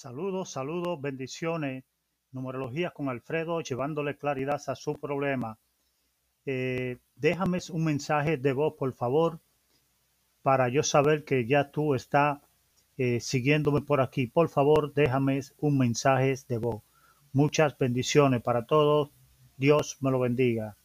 Saludos, saludos, bendiciones. Numerología con Alfredo, llevándole claridad a su problema. Eh, déjame un mensaje de voz, por favor, para yo saber que ya tú estás eh, siguiéndome por aquí. Por favor, déjame un mensaje de voz. Muchas bendiciones para todos. Dios me lo bendiga.